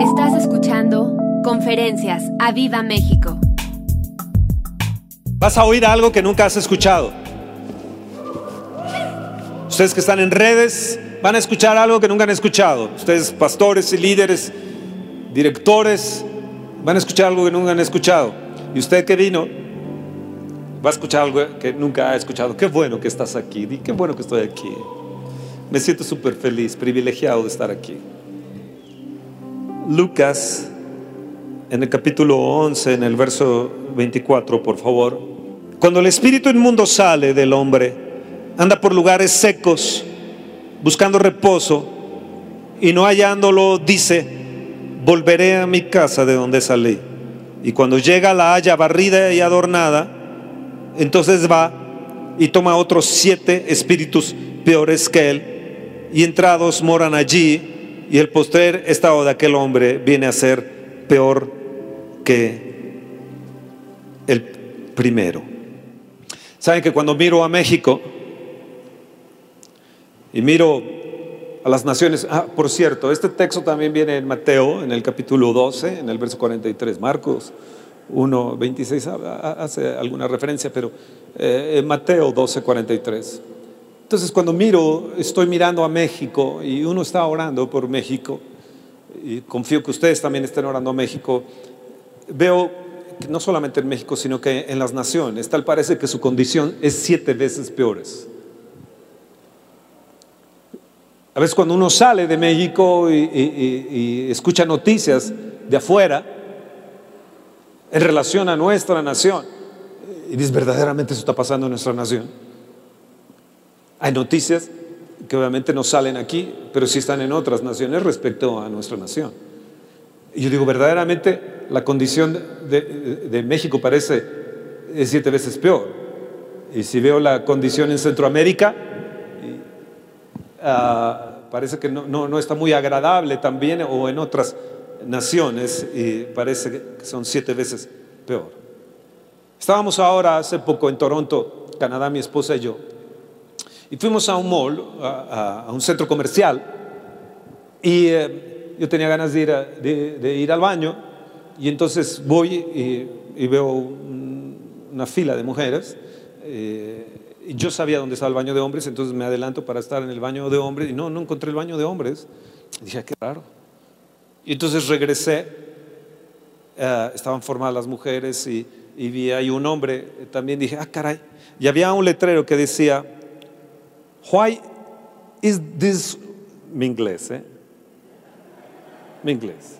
Estás escuchando Conferencias a Viva México. Vas a oír algo que nunca has escuchado. Ustedes que están en redes van a escuchar algo que nunca han escuchado. Ustedes pastores y líderes, directores, van a escuchar algo que nunca han escuchado. Y usted que vino va a escuchar algo que nunca ha escuchado. Qué bueno que estás aquí. Qué bueno que estoy aquí. Me siento súper feliz, privilegiado de estar aquí. Lucas, en el capítulo 11, en el verso 24, por favor. Cuando el espíritu inmundo sale del hombre, anda por lugares secos, buscando reposo, y no hallándolo, dice, volveré a mi casa de donde salí. Y cuando llega la haya barrida y adornada, entonces va y toma otros siete espíritus peores que él y entrados moran allí, y el postrer estado de aquel hombre viene a ser peor que el primero. Saben que cuando miro a México y miro a las naciones, ah, por cierto, este texto también viene en Mateo, en el capítulo 12, en el verso 43, Marcos 1, 26 hace alguna referencia, pero eh, Mateo 12, 43. Entonces cuando miro, estoy mirando a México y uno está orando por México, y confío que ustedes también estén orando a México, veo que no solamente en México, sino que en las naciones, tal parece que su condición es siete veces peores. A veces cuando uno sale de México y, y escucha noticias de afuera en relación a nuestra nación, y dice, verdaderamente eso está pasando en nuestra nación. Hay noticias que obviamente no salen aquí, pero sí están en otras naciones respecto a nuestra nación. Y yo digo, verdaderamente la condición de, México parece siete veces peor. Y si veo la condición en Centroamérica, ah, parece que no, no, está muy agradable también, o en otras naciones, y parece que son siete veces peor. Estábamos ahora hace poco en Toronto, Canadá, mi esposa y yo, y fuimos a un mall, a, un centro comercial, y eh, yo tenía ganas de ir, de, ir, al baño, y entonces voy y, veo una fila de mujeres. Eh, y yo sabía dónde estaba el baño de hombres, entonces me adelanto para estar en el baño de hombres, y no, no encontré el baño de hombres. dije, qué raro. Y entonces regresé, eh, estaban formadas las mujeres y, y vi ahí un hombre, también dije, ah, caray. Y había un letrero que decía, Why is this mi inglés, eh? Mi inglés.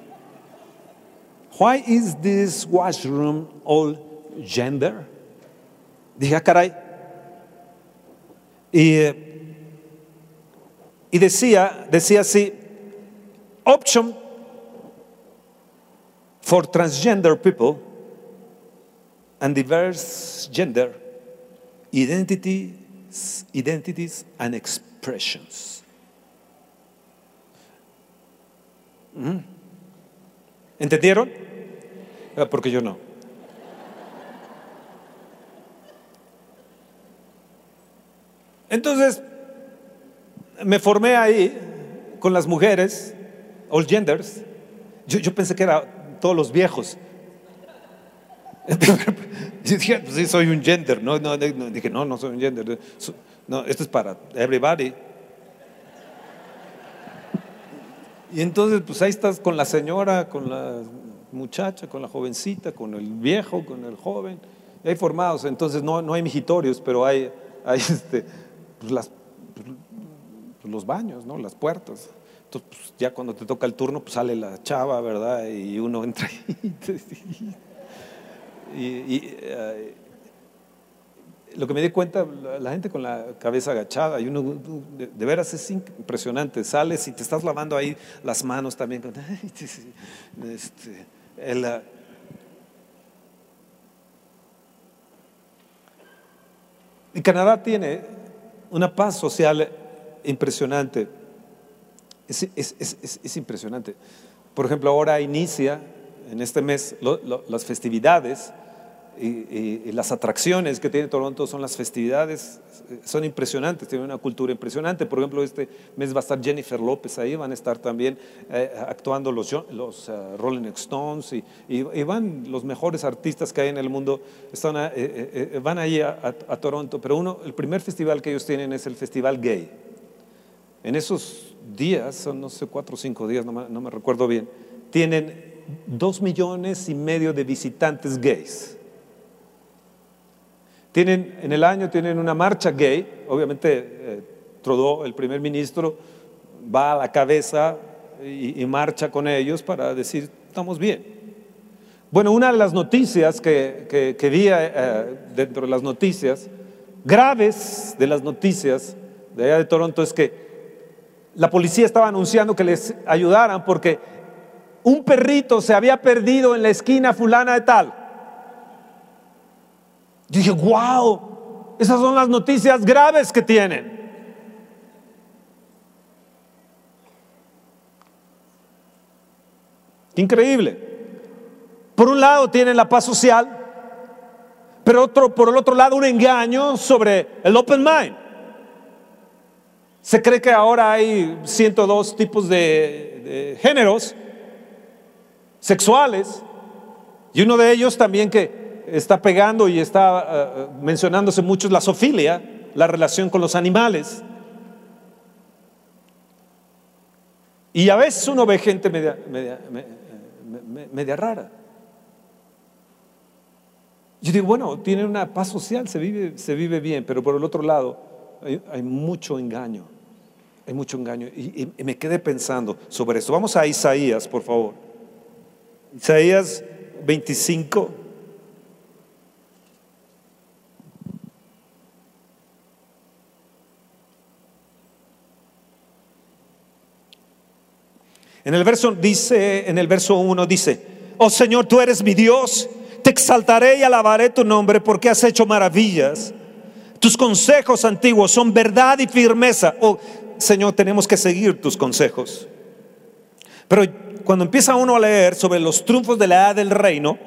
Why is this washroom all gender? Dije, ah, caray. Y, y decía, decía así, option for transgender people and diverse gender identity identities and expressions. Mm. ¿Entendieron? Ah, porque yo no. Entonces, me formé ahí con las mujeres, all genders. Yo, yo pensé que eran todos los viejos. dije, pues sí, soy un gender, ¿no? no, dije, no, no soy un gender. No, esto es para everybody. Y entonces, pues ahí estás con la señora, con la muchacha, con la jovencita, con el viejo, con el joven. Y hay formados, entonces no, no hay mijitorios, pero hay, hay este, pues las, pues los baños, ¿no? Las puertas. Entonces, pues ya cuando te toca el turno, pues sale la chava, ¿verdad? Y uno entra y y, eh, lo que me di cuenta, la, gente con la cabeza agachada, y uno, de, veras es impresionante, sales y te estás lavando ahí las manos también. Este, el, y Canadá tiene una paz social impresionante. Es, es, es, es, impresionante. Por ejemplo, ahora inicia en este mes las festividades y, las atracciones que tiene Toronto son las festividades, son impresionantes, tiene una cultura impresionante. Por ejemplo, este mes va a estar Jennifer López ahí, van a estar también eh, actuando los, los uh, Rolling Stones y, van los mejores artistas que hay en el mundo, están eh, eh, van ahí a, a, Toronto. Pero uno, el primer festival que ellos tienen es el Festival Gay. En esos días, son no sé, cuatro o cinco días, no me recuerdo bien, tienen dos millones y medio de visitantes gays. Tienen, en el año tienen una marcha gay, obviamente eh, Trudeau, el primer ministro, va a la cabeza y, marcha con ellos para decir, estamos bien. Bueno, una de las noticias que, que, vi eh, dentro de las noticias, graves de las noticias de allá de Toronto, es que la policía estaba anunciando que les ayudaran porque un perrito se había perdido en la esquina fulana de tal. Yo dije, wow, esas son las noticias graves que tienen. Increíble. Por un lado tienen la paz social, pero otro, por el otro lado un engaño sobre el open mind. Se cree que ahora hay 102 tipos de, de géneros sexuales y uno de ellos también que está pegando y está eh, mencionándose mucho la sofilia, la relación con los animales. Y a veces uno ve gente media, media, rara. Yo digo, bueno, tiene una paz social, se vive, se vive bien, pero por el otro lado hay, mucho engaño, hay mucho engaño. y, me quedé pensando sobre esto. Vamos a Isaías, por favor. Isaías 25. En el verso dice, en el verso 1 dice, "Oh Señor, tú eres mi Dios, te exaltaré y alabaré tu nombre porque has hecho maravillas. Tus consejos antiguos son verdad y firmeza." Oh, Señor, tenemos que seguir tus consejos. Pero cuando empieza uno a leer sobre los triunfos de la edad del reino,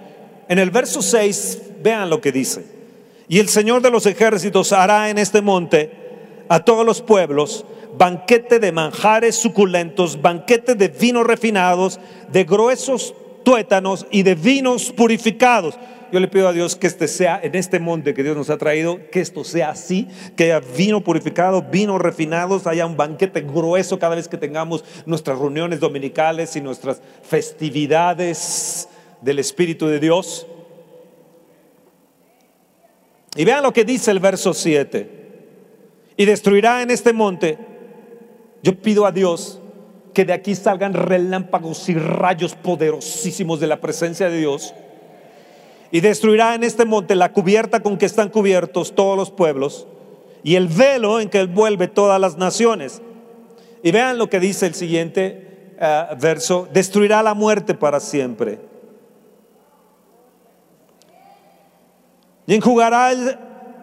en el verso 6, vean lo que dice. Y el Señor de los ejércitos hará en este monte a todos los pueblos banquete de manjares suculentos, banquete de vinos refinados, de gruesos tuétanos y de vinos purificados. Yo le pido a Dios que este sea en este monte que Dios nos ha traído, que esto sea así, que haya vino purificado, vinos refinados, haya un banquete grueso cada vez que tengamos nuestras reuniones dominicales y nuestras festividades del Espíritu de Dios. Y vean lo que dice el verso 7. Y destruirá en este monte yo pido a Dios que de aquí salgan relámpagos y rayos poderosísimos de la presencia de Dios. Y destruirá en este monte la cubierta con que están cubiertos todos los pueblos y el velo en que envuelve todas las naciones. Y vean lo que dice el siguiente eh, verso, destruirá la muerte para siempre. Y enjugará el,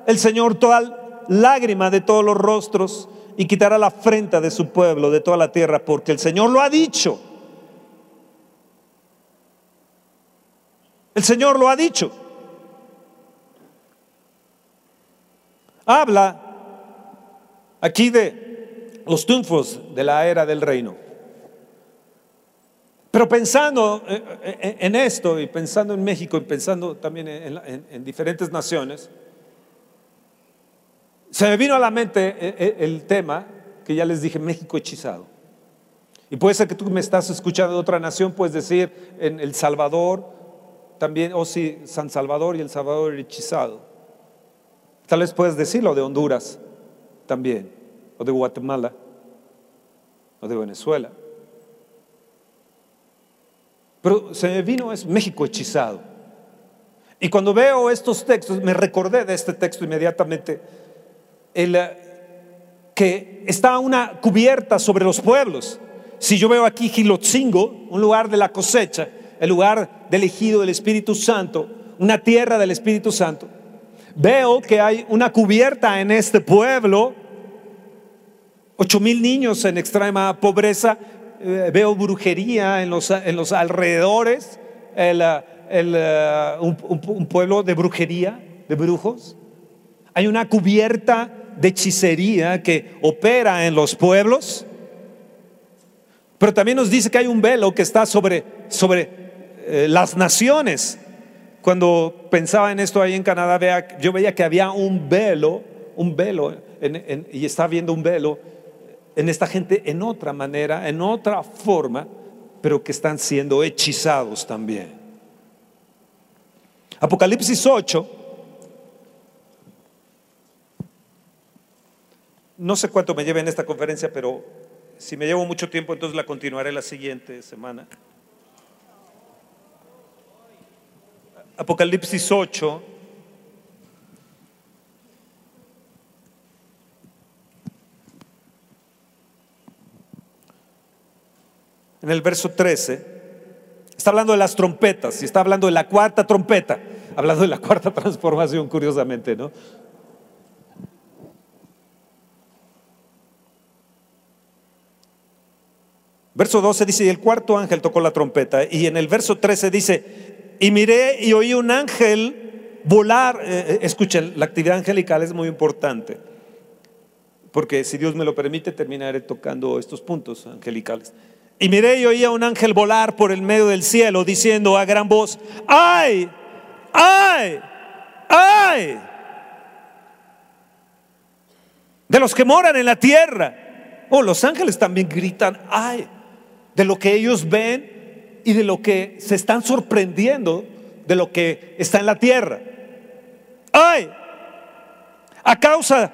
el Señor toda lágrima de todos los rostros y quitará la afrenta de su pueblo, de toda la tierra, porque el Señor lo ha dicho. El Señor lo ha dicho. Habla aquí de los triunfos de la era del reino. Pero pensando eh, eh, en esto y pensando en México y pensando también en, diferentes naciones, se me vino a la mente eh, eh, el tema que ya les dije, México hechizado. Y puede ser que tú me estás escuchando de otra nación, puedes decir en El Salvador, también, o oh, sí, San Salvador y El Salvador hechizado. Tal vez puedes decirlo de Honduras también, o de Guatemala, o de Venezuela. Pero se me vino es México hechizado. Y cuando veo estos textos, me recordé de este texto inmediatamente el, eh, que está una cubierta sobre los pueblos. Si yo veo aquí Gilotzingo, un lugar de la cosecha, el lugar del elegido del Espíritu Santo, una tierra del Espíritu Santo, veo que hay una cubierta en este pueblo, ocho mil niños en extrema pobreza, eh, veo brujería en los, en los alrededores, el, eh, el, un pueblo de brujería, de brujos. Hay una cubierta de hechicería que opera en los pueblos. Pero también nos dice que hay un velo que está sobre, sobre eh, las naciones. Cuando pensaba en esto ahí en Canadá, vea- yo veía que había un velo, un velo, y estaba viendo un velo en esta gente en otra manera, en otra forma, pero que están siendo hechizados también. Apocalipsis 8, no sé cuánto me lleve en esta conferencia, pero si me llevo mucho tiempo, entonces la continuaré la siguiente semana. Apocalipsis 8. En el verso 13, está hablando de las trompetas y está hablando de la cuarta trompeta, hablando de la cuarta transformación, curiosamente, ¿no? Verso 12 dice, y el cuarto ángel tocó la trompeta. Y en el verso 13 dice, y miré y oí un ángel volar. Eh, eh, escuchen, la actividad angelical es muy importante. Porque si Dios me lo permite, terminaré tocando estos puntos angelicales. Y miré y oí a un ángel volar por el medio del cielo, diciendo a gran voz, ¡ay! ¡ay! ¡ay! De los que moran en la tierra. Oh, los ángeles también gritan, ¡ay! De lo que ellos ven y de lo que se están sorprendiendo de lo que está en la tierra. ¡Ay! A causa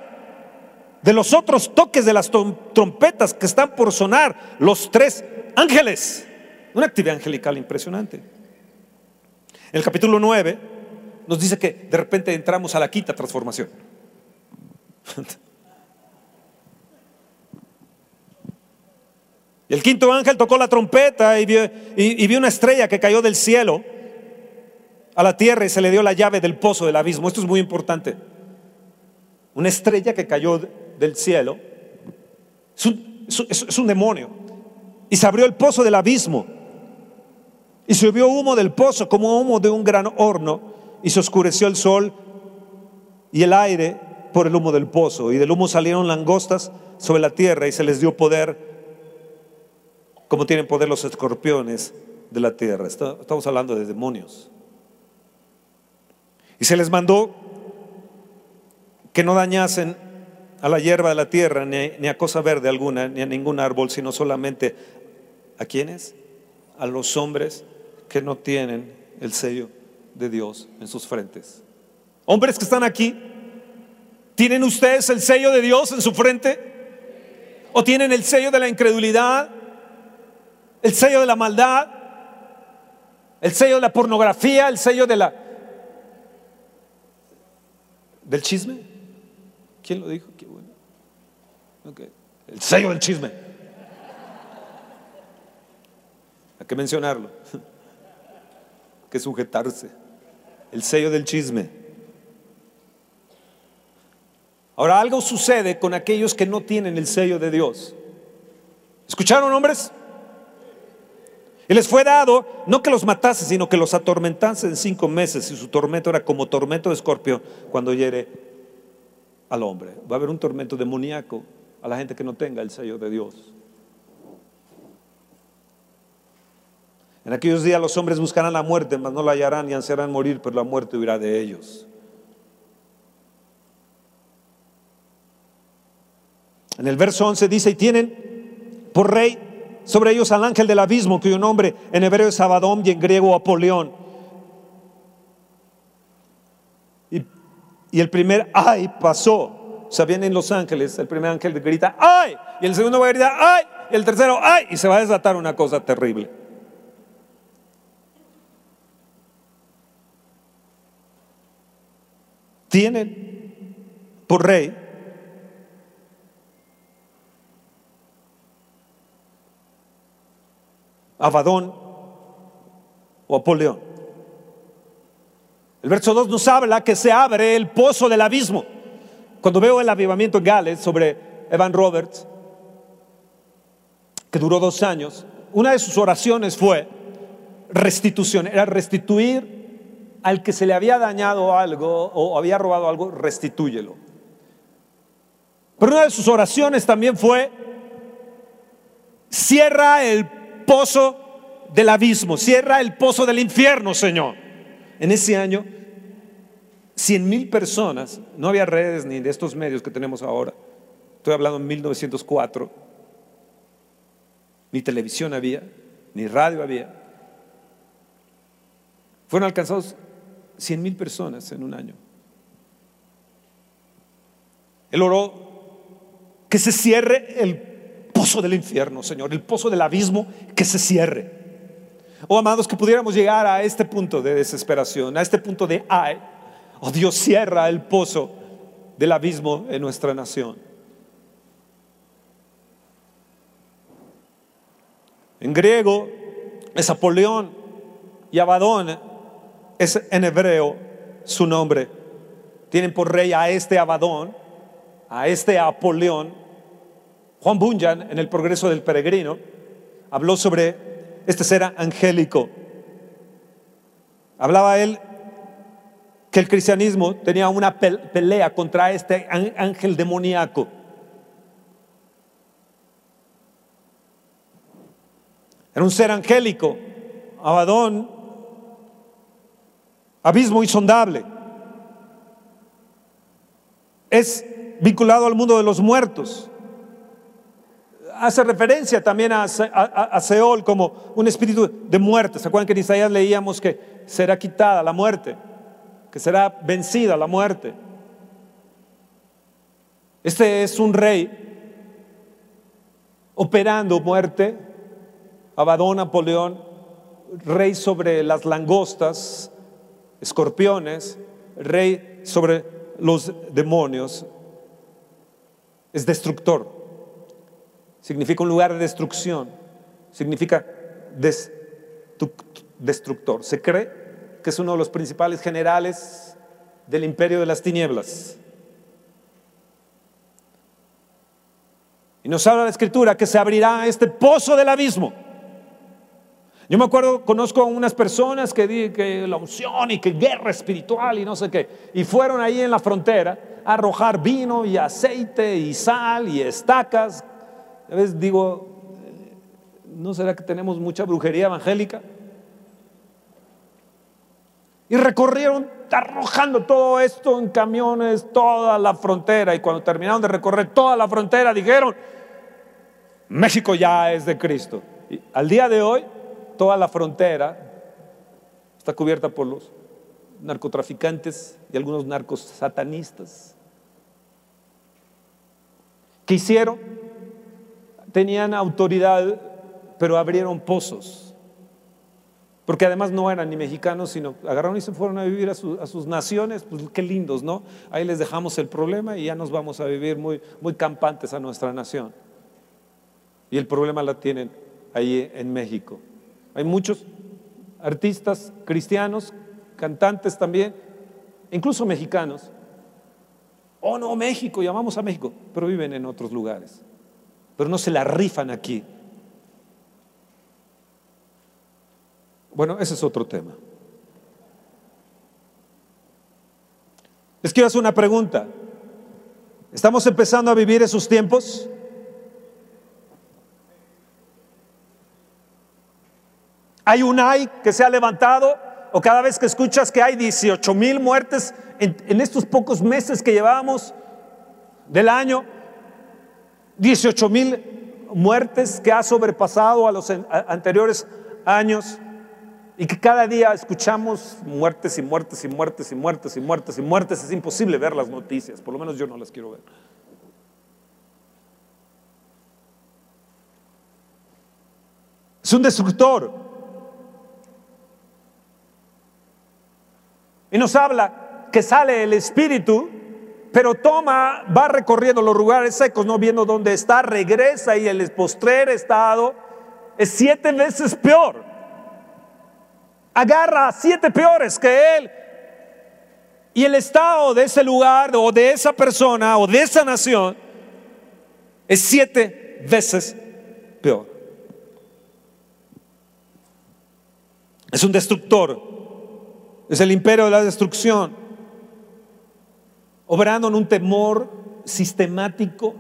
de los otros toques de las trom- trompetas que están por sonar, los tres ángeles. Una actividad angelical impresionante. En el capítulo 9 nos dice que de repente entramos a la quinta transformación. el quinto ángel tocó la trompeta y vio, una estrella que cayó del cielo a la tierra y se le dio la llave del pozo del abismo. Esto es muy importante. Una estrella que cayó de- del cielo es un, es un- demonio. Y se abrió el pozo del abismo. Y vio humo del pozo como humo de un gran horno. Y se oscureció el sol y el aire por el humo del pozo. Y del humo salieron langostas sobre la tierra y se les dio poder como tienen poder los escorpiones de la tierra. Estamos hablando de demonios. Y se les mandó que no dañasen a la hierba de la tierra, ni, ni a cosa verde alguna, ni a ningún árbol, sino solamente a quienes? A los hombres que no tienen el sello de Dios en sus frentes. Hombres que están aquí, ¿tienen ustedes el sello de Dios en su frente? ¿O tienen el sello de la incredulidad? ¿El sello de la maldad? ¿El sello de la pornografía? ¿El sello de la del chisme? ¿Quién lo dijo? Qué bueno. Ok. El sello del chisme. Hay que mencionarlo. Hay que sujetarse. El sello del chisme. Ahora algo sucede con aquellos que no tienen el sello de Dios. ¿Escucharon, hombres? Y les fue dado no que los matase, sino que los atormentase en cinco meses. Y su tormento era como tormento de escorpión cuando hiere al hombre. Va a haber un tormento demoníaco a la gente que no tenga el sello de Dios. En aquellos días los hombres buscarán la muerte, mas no la hallarán y ansiarán morir, pero la muerte huirá de ellos. En el verso 11 dice, y tienen por rey sobre ellos al ángel del abismo, cuyo nombre en hebreo es Abadón y en griego Apolión. Y, y el primer ay pasó. O sea, vienen los ángeles, el primer ángel grita ay, y el segundo va a gritar ay, y el tercero ay, y se va a desatar una cosa terrible. Tienen por rey Abadón o Apoleón. El verso 2 nos habla que se abre el pozo del abismo. Cuando veo el avivamiento en Gales sobre Evan Roberts, que duró dos años, una de sus oraciones fue, restitución, era restituir al que se le había dañado algo o había robado algo, restitúyelo. Pero una de sus oraciones también fue, cierra el pozo del abismo, cierra el pozo del infierno, Señor. En ese año, cien mil personas, no había redes ni de estos medios que tenemos ahora, estoy hablando en 1904, ni televisión había, ni radio había, fueron alcanzados cien mil personas en un año. Él oró que se cierre el pozo del infierno, Señor, el pozo del abismo, que se cierre. Oh, amados, que pudiéramos llegar a este punto de desesperación, a este punto de ay, oh Dios, cierra el pozo del abismo en nuestra nación. En griego es Apolión y Abadón es en hebreo su nombre. Tienen por rey a este Abadón, a este Apolión. Juan Bunyan, en el progreso del peregrino, habló sobre este ser angélico. Hablaba él que el cristianismo tenía una pelea contra este ángel demoníaco. Era un ser angélico. Abadón abismo insondable. Es vinculado al mundo de los muertos. Hace referencia también a, Seol como un espíritu de muerte. ¿Se acuerdan que en Isaías leíamos que será quitada la muerte? Que será vencida la muerte. Este es un rey operando muerte. Abadón, Napoleón, rey sobre las langostas, escorpiones, rey sobre los demonios, es destructor. Significa un lugar de destrucción. Significa destructor. Se cree que es uno de los principales generales del imperio de las tinieblas. Y nos habla la escritura que se abrirá este pozo del abismo yo me acuerdo, conozco a unas personas que dicen que la unción y que guerra espiritual y no sé qué, y fueron ahí en la frontera a arrojar vino y aceite y sal y estacas. A veces digo, ¿no será que tenemos mucha brujería evangélica? Y recorrieron arrojando todo esto en camiones, toda la frontera. Y cuando terminaron de recorrer toda la frontera, dijeron, México ya es de Cristo. Y al día de hoy, toda la frontera está cubierta por los narcotraficantes y algunos narcos satanistas. ¿Qué hicieron? Tenían autoridad, pero abrieron pozos. Porque además no eran ni mexicanos, sino agarraron y se fueron a vivir a, sus naciones. Pues qué lindos, ¿no? Ahí les dejamos el problema y ya nos vamos a vivir muy, muy campantes a nuestra nación. Y el problema la tienen ahí en México. Hay muchos artistas cristianos, cantantes también, incluso mexicanos. Oh, no, México, llamamos a México, pero viven en otros lugares. Pero no se la rifan aquí. Bueno, ese es otro tema. Les quiero hacer una pregunta. ¿Estamos empezando a vivir esos tiempos? Hay un ay que se ha levantado, o cada vez que escuchas que hay 18 mil muertes en, estos pocos meses que llevamos del año, 18 mil muertes que ha sobrepasado a los anteriores años y que cada día escuchamos muertes y muertes y muertes y muertes y muertes y muertes. Es imposible ver las noticias, por lo menos yo no las quiero ver. Es un destructor. Y nos habla que sale el Espíritu, pero toma, va recorriendo los lugares secos, no viendo dónde está, regresa y el postrer estado es siete veces peor. Agarra siete peores que él. Y el estado de ese lugar o de esa persona o de esa nación es siete veces peor. Es un destructor. Es el imperio de la destrucción. Obrando en un temor sistemático.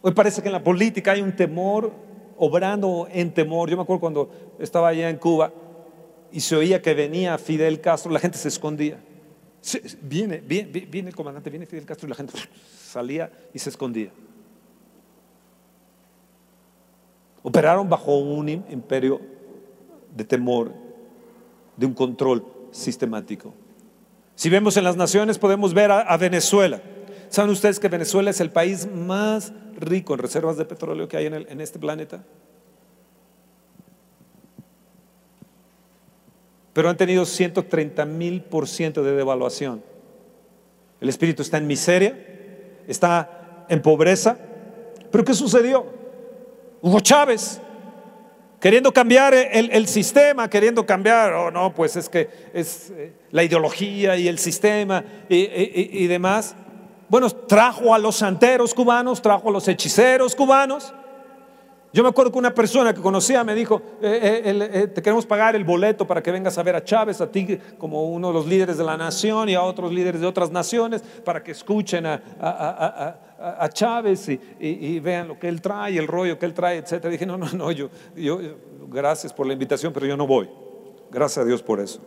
Hoy parece que en la política hay un temor, obrando en temor. Yo me acuerdo cuando estaba allá en Cuba y se oía que venía Fidel Castro, la gente se escondía. Viene, viene, viene el comandante, viene Fidel Castro y la gente salía y se escondía. Operaron bajo un imperio de temor, de un control sistemático. Si vemos en las naciones, podemos ver a, Venezuela. ¿Saben ustedes que Venezuela es el país más rico en reservas de petróleo que hay en, este planeta? Pero han tenido 130 mil por ciento de devaluación. El espíritu está en miseria, está en pobreza. ¿Pero qué sucedió? Hugo Chávez, queriendo cambiar el, sistema, queriendo cambiar, oh no, pues es que es eh, la ideología y el sistema y, demás. Bueno, trajo a los santeros cubanos, trajo a los hechiceros cubanos. Yo me acuerdo que una persona que conocía me dijo, eh, eh, te queremos pagar el boleto para que vengas a ver a Chávez, a ti como uno de los líderes de la nación y a otros líderes de otras naciones, para que escuchen a, a, Chávez y, vean lo que él trae, el rollo que él trae, etc. Dije, no, no, no, yo, yo, gracias por la invitación, pero yo no voy. Gracias a Dios por eso.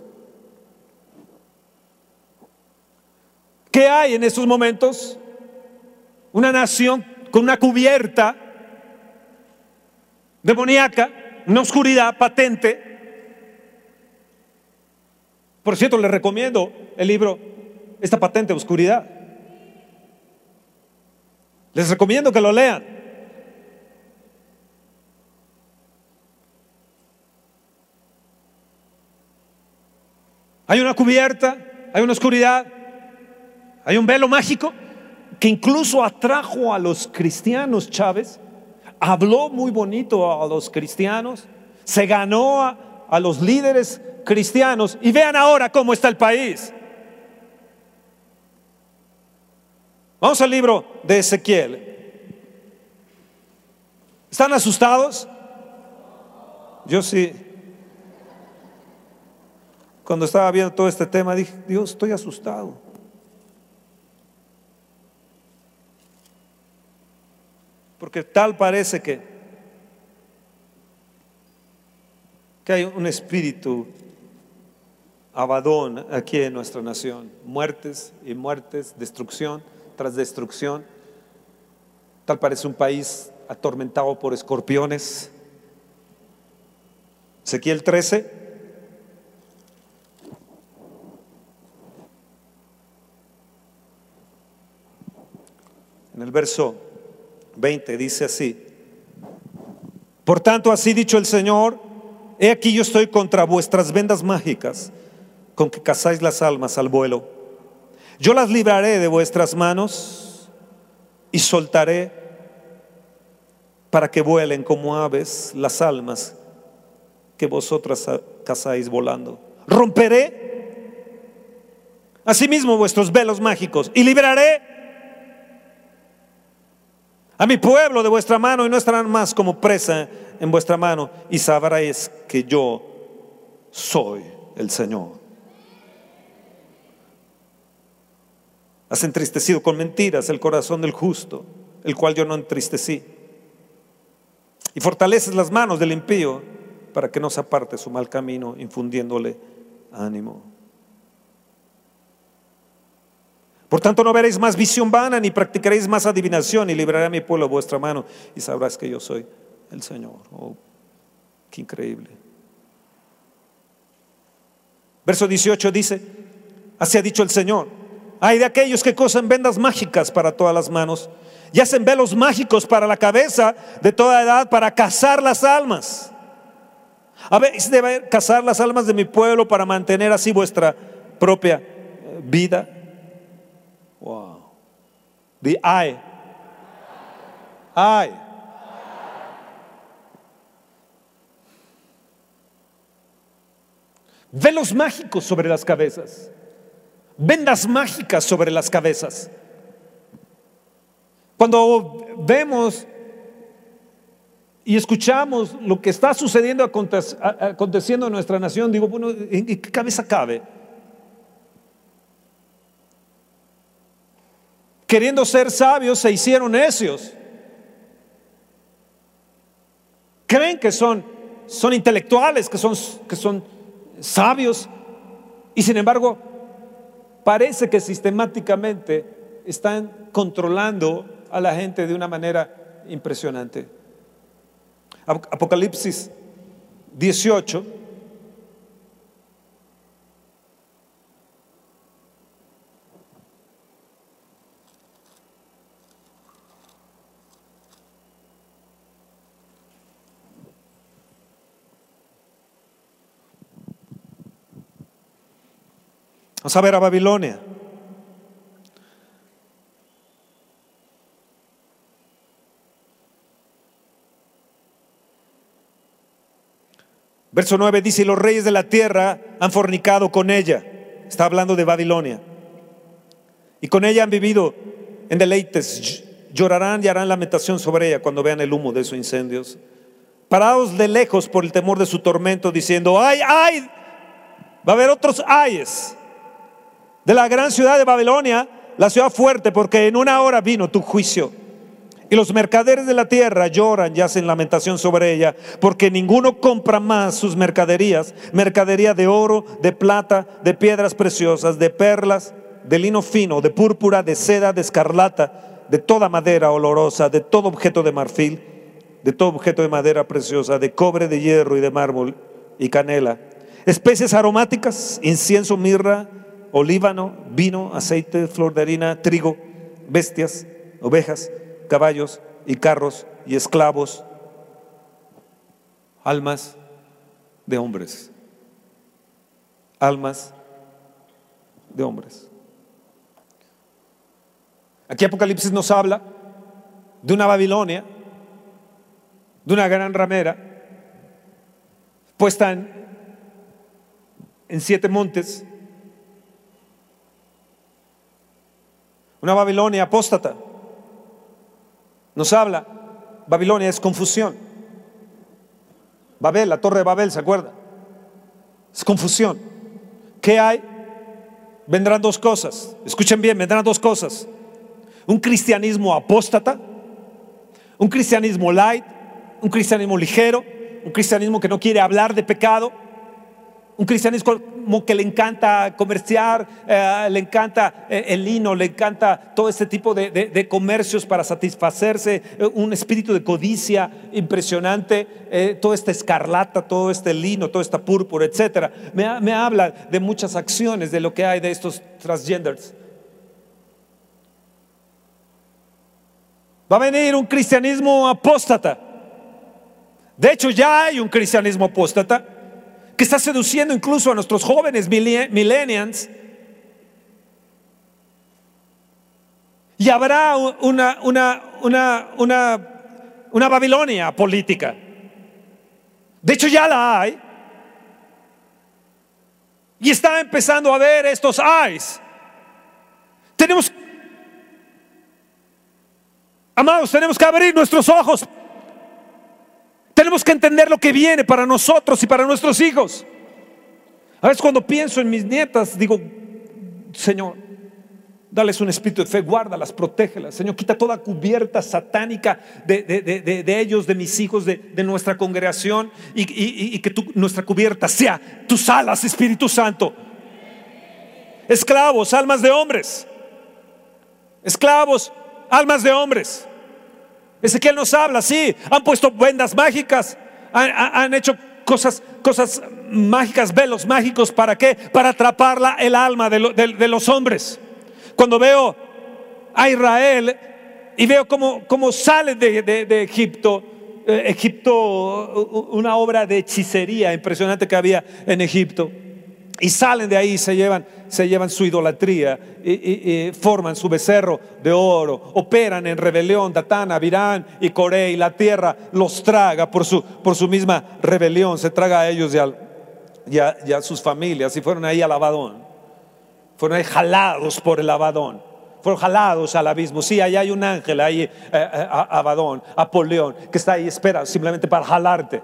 ¿Qué hay en estos momentos? Una nación con una cubierta demoníaca, una oscuridad patente. Por cierto, les recomiendo el libro Esta patente oscuridad. Les recomiendo que lo lean. Hay una cubierta, hay una oscuridad, hay un velo mágico que incluso atrajo a los cristianos, Chávez, habló muy bonito a los cristianos, se ganó a, a los líderes cristianos y vean ahora cómo está el país. Vamos al libro de Ezequiel. ¿Están asustados? Yo sí. Cuando estaba viendo todo este tema dije, Dios, estoy asustado. Porque tal parece que, que hay un espíritu abadón aquí en nuestra nación. Muertes y muertes, destrucción tras destrucción. Tal parece un país atormentado por escorpiones. Ezequiel 13. En el verso 20 dice así. Por tanto, así dicho el Señor, he aquí yo estoy contra vuestras vendas mágicas con que cazáis las almas al vuelo yo las libraré de vuestras manos y soltaré para que vuelen como aves las almas que vosotras cazáis volando. Romperé asimismo vuestros velos mágicos y libraré a mi pueblo de vuestra mano y no estarán más como presa en vuestra mano y sabréis que yo soy el Señor. Has entristecido con mentiras el corazón del justo, el cual yo no entristecí. Y fortaleces las manos del impío para que no se aparte su mal camino, infundiéndole ánimo. Por tanto, no veréis más visión vana, ni practicaréis más adivinación, y libraré a mi pueblo vuestra mano, y sabrás que yo soy el Señor. Oh, qué increíble. Verso 18 dice, así ha dicho el Señor hay de aquellos que cosen vendas mágicas para todas las manos y hacen velos mágicos para la cabeza de toda edad para cazar las almas. A ver, debe cazar las almas de mi pueblo para mantener así vuestra propia eh, vida. Wow. The eye. Eye. Velos mágicos sobre las cabezas vendas mágicas sobre las cabezas. Cuando vemos y escuchamos lo que está sucediendo, aconteciendo en nuestra nación, digo, bueno, ¿en qué cabeza cabe? Queriendo ser sabios, se hicieron necios. Creen que son, son intelectuales, que son, que son sabios, y sin embargo, parece que sistemáticamente están controlando a la gente de una manera impresionante. Apocalipsis 18. Vamos a ver a Babilonia. Verso 9 dice, y los reyes de la tierra han fornicado con ella. Está hablando de Babilonia. Y con ella han vivido en deleites. Llorarán y harán lamentación sobre ella cuando vean el humo de sus incendios. Parados de lejos por el temor de su tormento, diciendo, ay, ay, va a haber otros ayes de la gran ciudad de Babilonia, la ciudad fuerte, porque en una hora vino tu juicio. Y los mercaderes de la tierra lloran y hacen lamentación sobre ella, porque ninguno compra más sus mercaderías, mercadería de oro, de plata, de piedras preciosas, de perlas, de lino fino, de púrpura, de seda, de escarlata, de toda madera olorosa, de todo objeto de marfil, de todo objeto de madera preciosa, de cobre, de hierro y de mármol y canela, especies aromáticas, incienso, mirra, olíbano, vino, aceite, flor de harina, trigo, bestias, ovejas caballos y carros y esclavos, almas de hombres, almas de hombres. Aquí Apocalipsis nos habla de una Babilonia, de una gran ramera, puesta en, en siete montes, una Babilonia apóstata nos habla, Babilonia es confusión. Babel, la torre de Babel, ¿se acuerda? Es confusión. ¿Qué hay? Vendrán dos cosas. Escuchen bien, vendrán dos cosas. Un cristianismo apóstata, un cristianismo light, un cristianismo ligero, un cristianismo que no quiere hablar de pecado, un cristianismo que le encanta comerciar, eh, le encanta eh, el lino, le encanta todo este tipo de, comercios para satisfacerse, eh, un espíritu de codicia impresionante, toda esta escarlata, todo este lino, toda esta púrpura, etc. Me, me habla de muchas acciones de lo que hay de estos transgenders. Va a venir un cristianismo apóstata. De hecho, ya hay un cristianismo apóstata que está seduciendo incluso a nuestros jóvenes millennials. Y habrá una, una, una, una, Babilonia política. De hecho, ya la hay. Y está empezando a ver estos eyes. Tenemos, amados, tenemos que abrir nuestros ojos tenemos que entender lo que viene para nosotros y para nuestros hijos. A veces cuando pienso en mis nietas, digo, Señor, dales un espíritu de fe, guárdalas, protégelas. Señor, quita toda cubierta satánica de, ellos, de mis hijos, de, nuestra congregación y, que nuestra cubierta sea tus alas, Espíritu Santo. Esclavos, almas de hombres. Esclavos, almas de hombres. Ezequiel nos habla, sí, han puesto vendas mágicas, han, hecho cosas, cosas mágicas, velos mágicos, ¿para qué? Para atrapar el alma de, los hombres. Cuando veo a Israel y veo cómo, cómo sale de, Egipto, eh, Egipto, una obra de hechicería impresionante que había en Egipto. Y salen de ahí, se llevan, se llevan su idolatría, y, forman su becerro de oro, operan en rebelión, Datán, Abirán y Coré, y la tierra los traga por su, por su misma rebelión, se traga a ellos y a, sus familias, y fueron ahí al Abadón, fueron ahí jalados por el Abadón, fueron jalados al abismo. Sí, ahí hay un ángel, ahí eh, eh, Abadón, Apoleón, que está ahí, espera, simplemente para jalarte.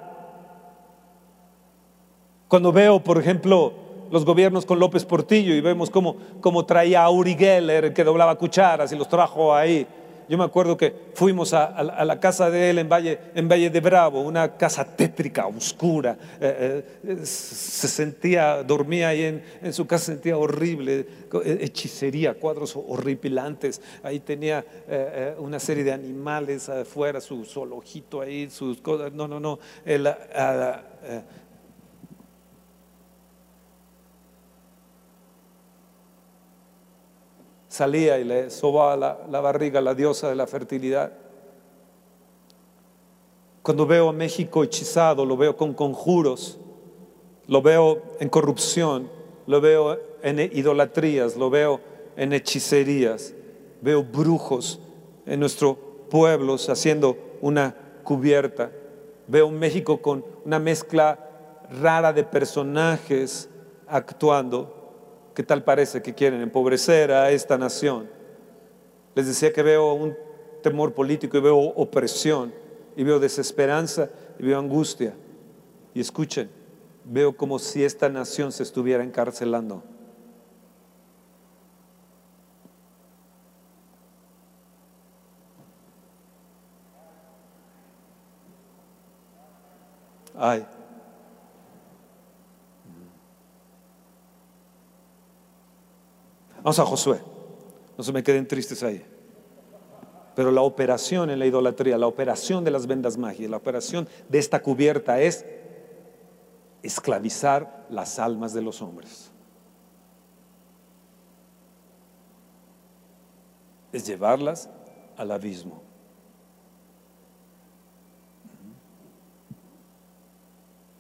Cuando veo, por ejemplo, los gobiernos con López Portillo y vemos cómo, cómo traía a Uri Geller, que doblaba cucharas y los trajo ahí yo me acuerdo que fuimos a, la casa de él en Valle, en Valle de Bravo, una casa tétrica, oscura. Eh, eh, se sentía, dormía ahí en, en, su casa, sentía horrible, eh, hechicería, cuadros horripilantes. Ahí tenía una serie de animales afuera, su zoologito ahí, sus cosas. No, no, no. El, salía y le sobaba la, barriga a la diosa de la fertilidad. Cuando veo a México hechizado, lo veo con conjuros, lo veo en corrupción, lo veo en idolatrías, lo veo en hechicerías, veo brujos en nuestro pueblo haciendo una cubierta, veo un México con una mezcla rara de personajes actuando ¿Qué tal parece que quieren empobrecer a esta nación? Les decía que veo un temor político y veo opresión y veo desesperanza y veo angustia. Y escuchen, veo como si esta nación se estuviera encarcelando. Ay, Vamos a Josué. No se me queden tristes ahí. Pero la operación en la idolatría, la operación de las vendas mágicas, la operación de esta cubierta es esclavizar las almas de los hombres. Es llevarlas al abismo.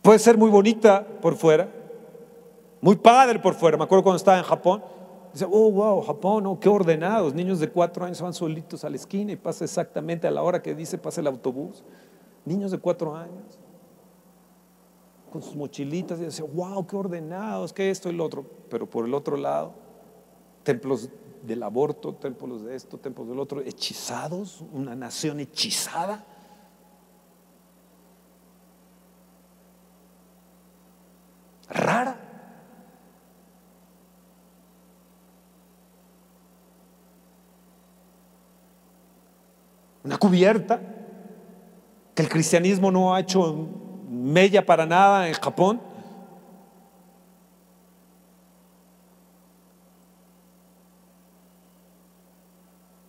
Puede ser muy bonita por fuera, muy padre por fuera. Me acuerdo cuando estaba en Japón, Dice, oh, wow, Japón, oh, qué ordenados. Niños de cuatro años van solitos a la esquina y pasa exactamente a la hora que dice pasa el autobús. Niños de cuatro años con sus mochilitas y dice, wow, qué ordenados, qué esto y lo otro. Pero por el otro lado, templos del aborto, templos de esto, templos del otro, hechizados, una nación hechizada. Rara. Una cubierta, que el cristianismo no ha hecho mella para nada en Japón.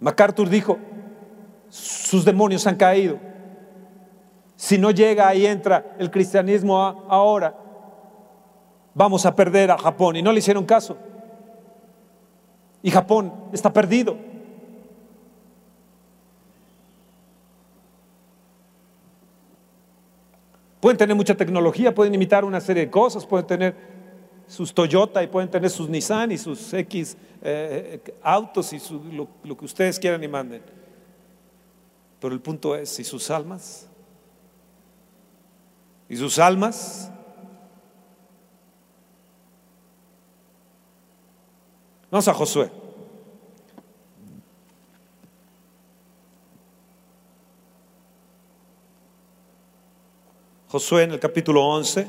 MacArthur dijo, sus demonios han caído. Si no llega y entra el cristianismo ahora, vamos a perder a Japón. Y no le hicieron caso. Y Japón está perdido. Pueden tener mucha tecnología, pueden imitar una serie de cosas, pueden tener sus Toyota y pueden tener sus Nissan y sus X eh, eh, autos y lo, lo que ustedes quieran y manden. Pero el punto es, si sus almas, y sus almas, vamos a Josué. Josué en el capítulo 11.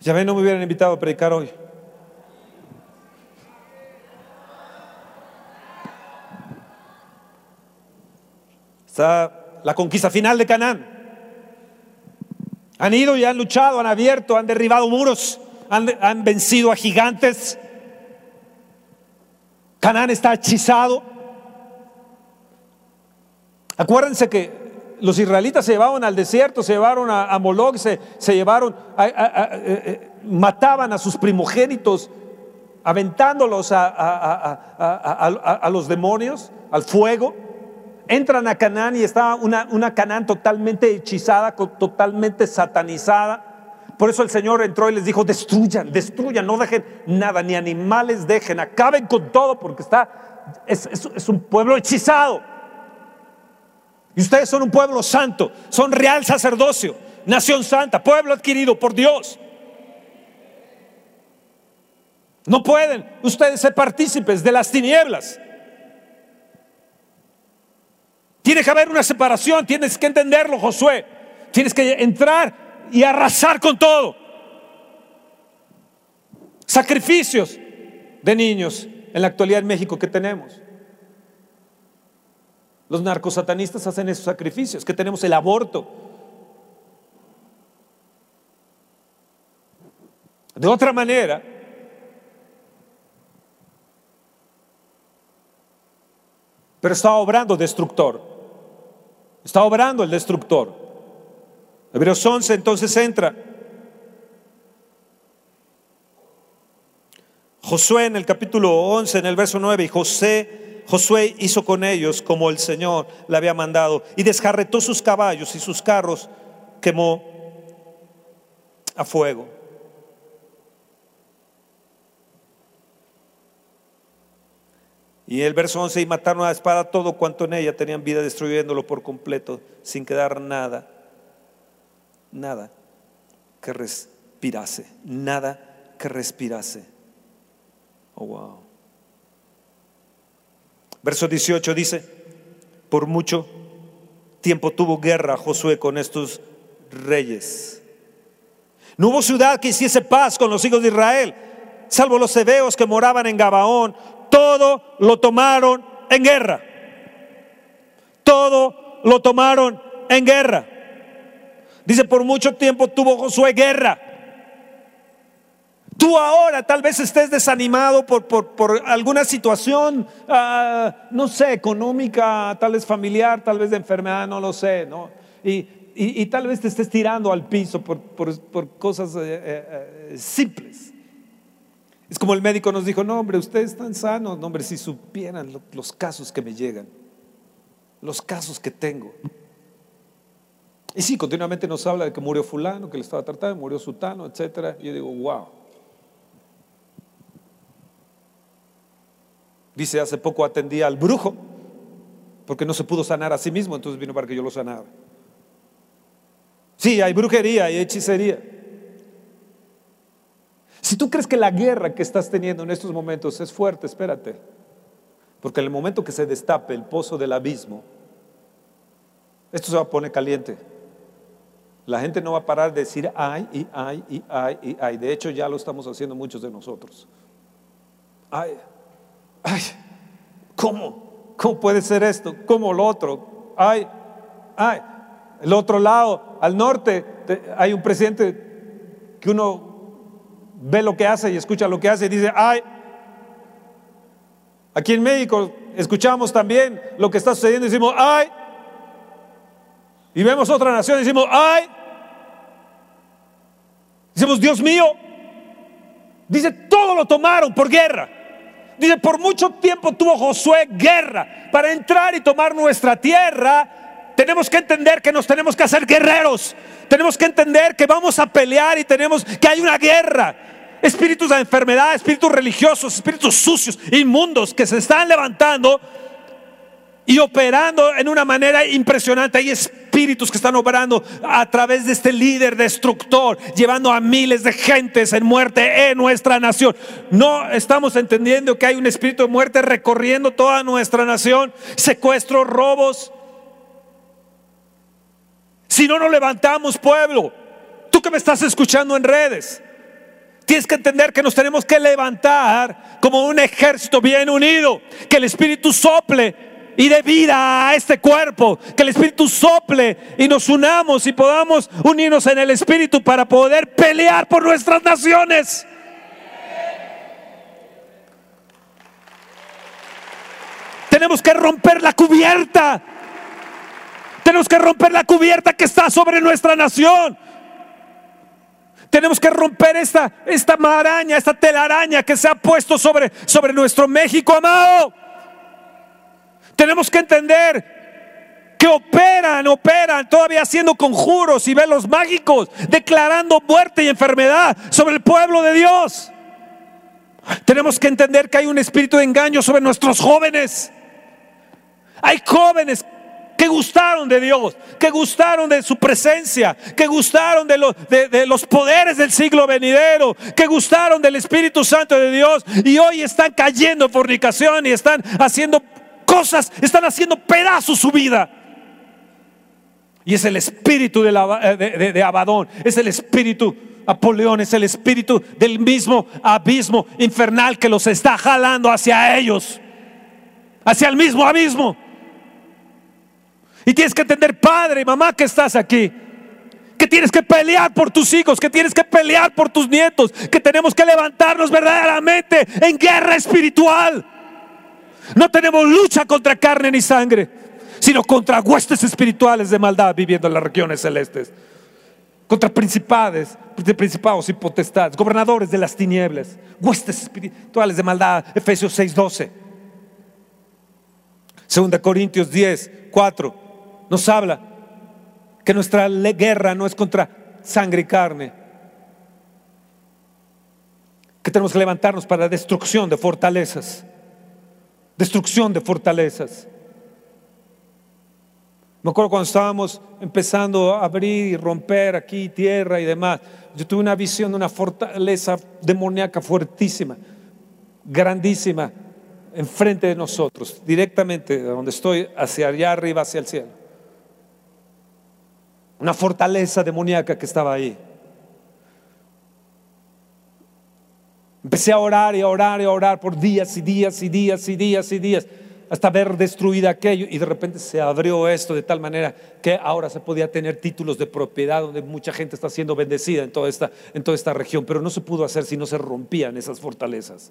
Ya ven, no me hubieran invitado a predicar hoy. Está la conquista final de Canaán. Han ido y han luchado, han abierto, han derribado muros, han, han vencido a gigantes. Canaán está hechizado. Acuérdense que los israelitas se llevaban al desierto, se llevaron a, Moloch, se, llevaron, eh, eh, mataban a sus primogénitos, aventándolos a, los demonios, al fuego. Entran a Canaán y está una, una Canaán totalmente hechizada, totalmente satanizada. Por eso el Señor entró y les dijo, destruyan, destruyan, no dejen nada, ni animales dejen, acaben con todo porque está, es un pueblo hechizado. Y ustedes son un pueblo santo, son real sacerdocio, nación santa, pueblo adquirido por Dios. No pueden ustedes ser partícipes de las tinieblas. Tiene que haber una separación, tienes que entenderlo, Josué. Tienes que entrar y arrasar con todo. Sacrificios de niños en la actualidad en México que tenemos. Los narcosatanistas hacen esos sacrificios, que tenemos el aborto. De otra manera, pero está obrando destructor. Está obrando el destructor. Hebreos 11 entonces entra. Josué en el capítulo 11, en el verso 9, y José, Josué hizo con ellos como el Señor le había mandado, y desjarretó sus caballos y sus carros quemó a fuego. Y el verso 11, y mataron a espada todo cuanto en ella tenían vida, destruyéndolo por completo, sin quedar nada, nada que respirase, nada que respirase. Oh, wow. Verso 18 dice, por mucho tiempo tuvo guerra Josué con estos reyes. No hubo ciudad que hiciese paz con los hijos de Israel, salvo los hebeos que moraban en Gabaón, todo lo tomaron en guerra. Todo lo tomaron en guerra. Dice, por mucho tiempo tuvo Josué guerra. Tú ahora tal vez estés desanimado por, por, alguna situación, ah, no sé, económica, tal vez familiar, tal vez de enfermedad, no lo sé, ¿no? Y, y, tal vez te estés tirando al piso por, por cosas eh, eh, eh, simples. Es como el médico nos dijo, no hombre, ustedes están sanos, no hombre, si supieran los casos que me llegan, los casos que tengo. Y sí, continuamente nos habla de que murió fulano, que le estaba tratando, murió sutano, etc. Yo digo, wow. Dice, hace poco atendía al brujo, porque no se pudo sanar a sí mismo, entonces vino para que yo lo sanara. Sí, hay brujería, hay hechicería. Si tú crees que la guerra que estás teniendo en estos momentos es fuerte, espérate. Porque en el momento que se destape el pozo del abismo, esto se va a poner caliente. La gente no va a parar de decir ay y ay y ay y ay. De hecho, ya lo estamos haciendo muchos de nosotros. Ay, ay, ¿cómo? ¿Cómo puede ser esto? ¿Cómo lo otro? Ay, ay. El otro lado, al norte, hay un presidente que uno ve lo que hace y escucha lo que hace y dice, ay, aquí en México escuchamos también lo que está sucediendo y decimos, ay, y vemos otra nación y decimos, ay, decimos, Dios mío, dice, todo lo tomaron por guerra. Dice, por mucho tiempo tuvo Josué guerra para entrar y tomar nuestra tierra. Tenemos que entender que nos tenemos que hacer guerreros. Tenemos que entender que vamos a pelear y tenemos que hay una guerra espíritus de enfermedad, espíritus religiosos, espíritus sucios, inmundos que se están levantando y operando en una manera impresionante. Hay espíritus que están operando a través de este líder destructor, llevando a miles de gentes en muerte en nuestra nación. No estamos entendiendo que hay un espíritu de muerte recorriendo toda nuestra nación, secuestros, robos. Si no nos levantamos, pueblo, tú que me estás escuchando en redes, Tienes que entender que nos tenemos que levantar como un ejército bien unido, que el Espíritu sople y dé vida a este cuerpo, que el Espíritu sople y nos unamos y podamos unirnos en el Espíritu para poder pelear por nuestras naciones. Tenemos que romper la cubierta. Tenemos que romper la cubierta que está sobre nuestra nación. Tenemos que romper esta, esta maraña, esta telaraña que se ha puesto sobre, sobre nuestro México amado. Tenemos que entender que operan, operan todavía haciendo conjuros y velos mágicos, declarando muerte y enfermedad sobre el pueblo de Dios. Tenemos que entender que hay un espíritu de engaño sobre nuestros jóvenes. Hay jóvenes que gustaron de Dios, que gustaron de su presencia, que gustaron de, los poderes del siglo venidero, que gustaron del Espíritu Santo de Dios y hoy están cayendo en fornicación y están haciendo están haciendo pedazos su vida. Y es el espíritu de, de, de Abadón, es el espíritu Apoleón, es el espíritu del mismo abismo infernal que los está jalando hacia ellos, hacia el mismo abismo. Y tienes que entender, padre mamá, que estás aquí. Que tienes que pelear por tus hijos, que tienes que pelear por tus nietos, que tenemos que levantarnos verdaderamente en guerra espiritual. No tenemos lucha contra carne ni sangre, sino contra huestes espirituales de maldad viviendo en las regiones celestes. Contra principades, principados y potestades, gobernadores de las tinieblas, huestes espirituales de maldad. Efesios 6:12. Segunda Corintios 10, 4 nos habla que nuestra guerra no es contra sangre y carne, que tenemos que levantarnos para destrucción de fortalezas, destrucción de fortalezas. Me acuerdo cuando estábamos empezando a abrir y romper aquí tierra y demás, yo tuve una visión de una fortaleza demoníaca fuertísima, grandísima, enfrente de nosotros, directamente de donde estoy, hacia allá arriba, hacia el cielo una fortaleza demoníaca que estaba ahí. Empecé a orar y a orar y a orar por días y días y días y días y días hasta ver destruido aquello y de repente se abrió esto de tal manera que ahora se podía tener títulos de propiedad donde mucha gente está siendo bendecida en toda esta, en toda esta región, pero no se pudo hacer si no se rompían esas fortalezas.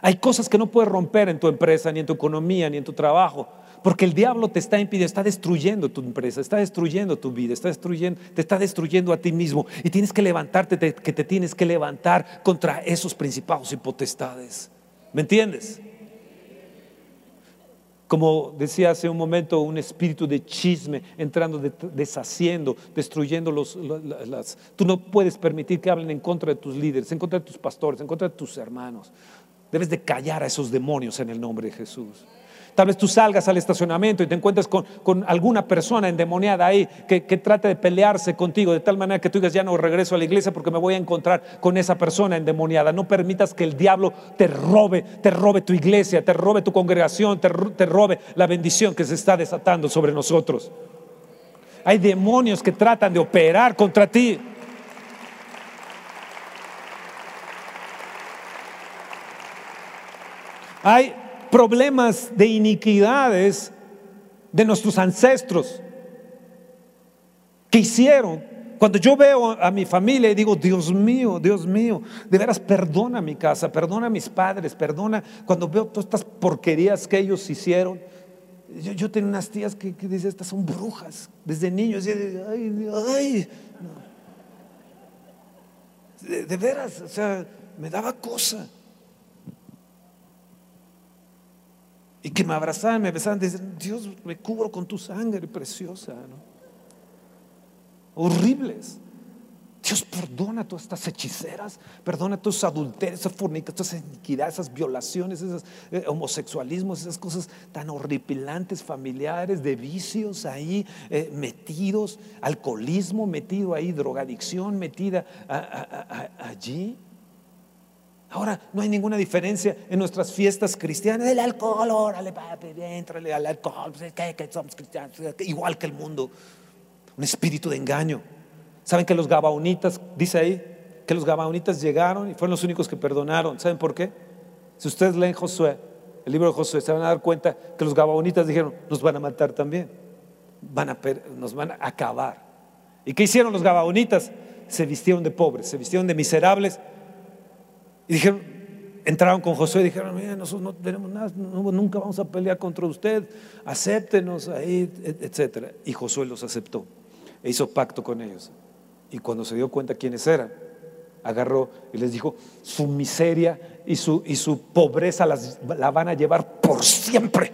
Hay cosas que no puedes romper en tu empresa, ni en tu economía, ni en tu trabajo, porque el diablo te está impidiendo, está destruyendo tu empresa, está destruyendo tu vida, está destruyendo, te está destruyendo a ti mismo. Y tienes que levantarte, que te tienes que levantar contra esos principados y potestades. ¿Me entiendes? Como decía hace un momento, un espíritu de chisme entrando, deshaciendo, destruyendo los. Tú no puedes permitir que hablen en contra de tus líderes, en contra de tus pastores, en contra de tus hermanos. Debes de callar a esos demonios en el nombre de Jesús. Tal vez tú salgas al estacionamiento y te encuentres con, alguna persona endemoniada ahí que, que, trate de pelearse contigo de tal manera que tú digas ya no regreso a la iglesia porque me voy a encontrar con esa persona endemoniada. No permitas que el diablo te robe, te robe tu iglesia, te robe tu congregación, te, te robe la bendición que se está desatando sobre nosotros. Hay demonios que tratan de operar contra ti. Hay problemas de iniquidades de nuestros ancestros que hicieron. Cuando yo veo a mi familia y digo, Dios mío, Dios mío, de veras perdona mi casa, perdona a mis padres, perdona cuando veo todas estas porquerías que ellos hicieron. Yo, tengo unas tías que, dicen, estas son brujas, desde niños. Ay. De, de veras, o sea, me daba cosa. Y que me abrazaban, me besaban, decían, Dios, me cubro con tu sangre preciosa. Horribles. Dios perdona todas estas hechiceras, perdona todos esos adulterios, esas fornicas, esas iniquidades, esas violaciones, esos eh, homosexualismos, esas cosas tan horripilantes, familiares, de vicios ahí eh, metidos, alcoholismo metido ahí, drogadicción metida allí. Ahora no hay ninguna diferencia en nuestras fiestas cristianas. El alcohol, órale, papi, entrale al alcohol. Pues, que somos cristianos, igual que el mundo. Un espíritu de engaño. ¿Saben que los gabaonitas, dice ahí, que los gabaonitas llegaron y fueron los únicos que perdonaron? ¿Saben por qué? Si ustedes leen Josué, el libro de Josué, se van a dar cuenta que los gabaonitas dijeron, nos van a matar también. Van a, nos van a acabar. ¿Y qué hicieron los gabaonitas? Se vistieron de pobres, se vistieron de miserables y dijeron, entraron con Josué y dijeron, mira, nosotros no tenemos nada, nunca vamos a pelear contra usted, acéptenos ahí, etc. Y Josué los aceptó e hizo pacto con ellos. Y cuando se dio cuenta quiénes eran, agarró y les dijo, su miseria y su, y su pobreza las, la van a llevar por siempre.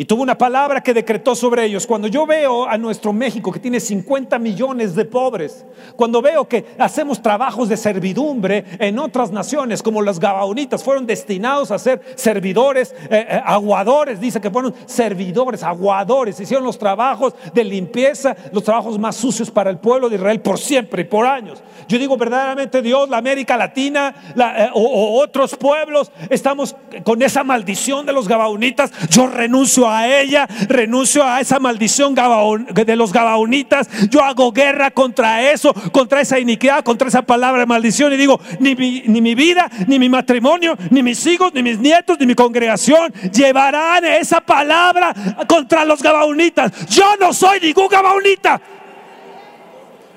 Y tuvo una palabra que decretó sobre ellos. Cuando yo veo a nuestro México que tiene 50 millones de pobres, cuando veo que hacemos trabajos de servidumbre en otras naciones, como los gabaonitas, fueron destinados a ser servidores, eh, eh, aguadores, dice que fueron servidores, aguadores, hicieron los trabajos de limpieza, los trabajos más sucios para el pueblo de Israel por siempre y por años. Yo digo verdaderamente Dios, la América Latina eh, o, o otros pueblos, estamos con esa maldición de los gabaonitas. Yo renuncio a ella, renuncio a esa maldición de los gabaonitas, yo hago guerra contra eso, contra esa iniquidad, contra esa palabra de maldición y digo, ni mi, ni mi vida, ni mi matrimonio, ni mis hijos, ni mis nietos, ni mi congregación llevarán esa palabra contra los gabaonitas. Yo no soy ningún gabaonita.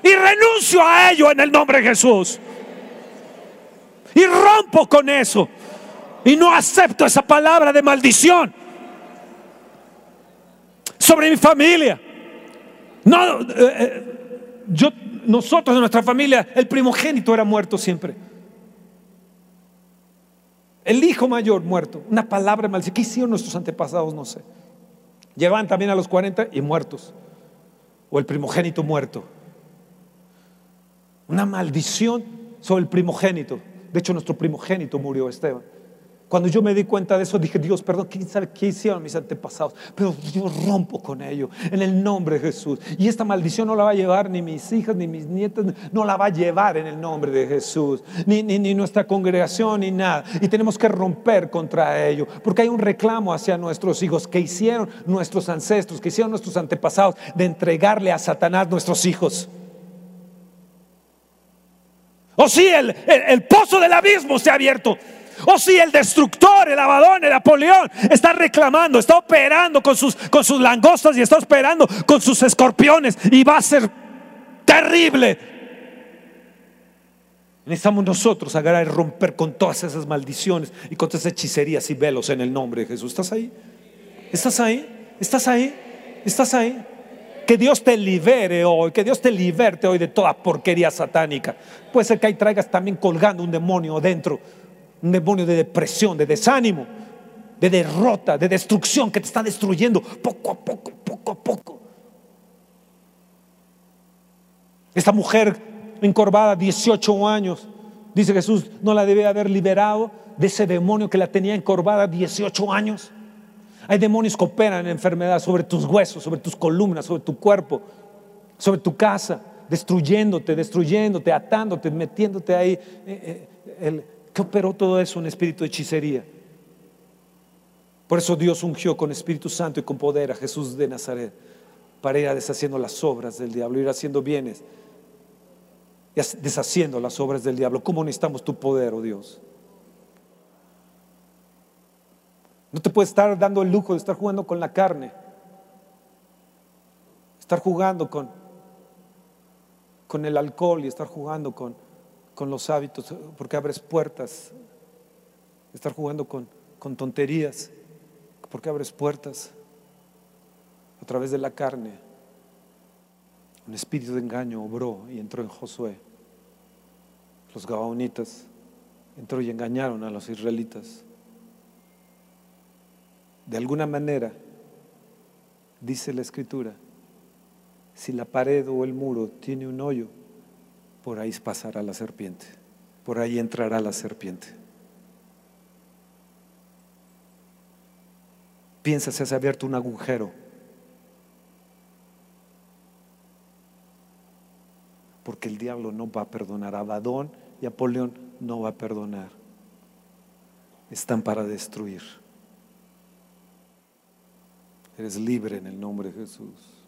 Y renuncio a ello en el nombre de Jesús. Y rompo con eso. Y no acepto esa palabra de maldición sobre mi familia. No, eh, eh, yo, nosotros de nuestra familia, el primogénito era muerto siempre. El hijo mayor muerto. Una palabra mal. ¿Qué hicieron nuestros antepasados? No sé. Llegaban también a los 40 y muertos. O el primogénito muerto. Una maldición sobre el primogénito. De hecho, nuestro primogénito murió, Esteban. Cuando yo me di cuenta de eso, dije, Dios, perdón, ¿quién sabe qué hicieron mis antepasados? Pero yo rompo con ello en el nombre de Jesús. Y esta maldición no la va a llevar ni mis hijas, ni mis nietas, no la va a llevar en el nombre de Jesús. Ni, ni, nuestra congregación, ni nada. Y tenemos que romper contra ello. Porque hay un reclamo hacia nuestros hijos que hicieron nuestros ancestros, que hicieron nuestros antepasados, de entregarle a Satanás nuestros hijos. O si el, el, el pozo del abismo se ha abierto. O si el destructor, el Abadón, el Napoleón está reclamando, está operando con sus, con sus langostas y está operando con sus escorpiones y va a ser terrible. Necesitamos nosotros agarrar y romper con todas esas maldiciones y con todas esas hechicerías y velos en el nombre de Jesús. ¿Estás ahí? ¿Estás ahí? ¿Estás ahí? ¿Estás ahí? Que Dios te libere hoy, que Dios te liberte hoy de toda porquería satánica. Puede ser que ahí traigas también colgando un demonio dentro un demonio de depresión, de desánimo, de derrota, de destrucción que te está destruyendo poco a poco, poco a poco. Esta mujer encorvada, 18 años, dice Jesús, no la debe haber liberado de ese demonio que la tenía encorvada 18 años. Hay demonios que operan en enfermedad sobre tus huesos, sobre tus columnas, sobre tu cuerpo, sobre tu casa, destruyéndote, destruyéndote, atándote, metiéndote ahí. Eh, eh, ¿Qué operó todo eso en espíritu de hechicería? Por eso Dios ungió con Espíritu Santo y con poder a Jesús de Nazaret para ir deshaciendo las obras del diablo, ir haciendo bienes y deshaciendo las obras del diablo. ¿Cómo necesitamos tu poder, oh Dios? No te puedes estar dando el lujo de estar jugando con la carne, estar jugando con, con el alcohol y estar jugando con, con los hábitos, porque abres puertas. Estar jugando con, con tonterías, porque abres puertas a través de la carne. Un espíritu de engaño obró y entró en Josué. Los gabaonitas entró y engañaron a los israelitas. De alguna manera, dice la escritura, si la pared o el muro tiene un hoyo, por ahí pasará la serpiente, por ahí entrará la serpiente. Piensa, se ha abierto un agujero. Porque el diablo no va a perdonar. Abadón y Apoleón no va a perdonar. Están para destruir. Eres libre en el nombre de Jesús.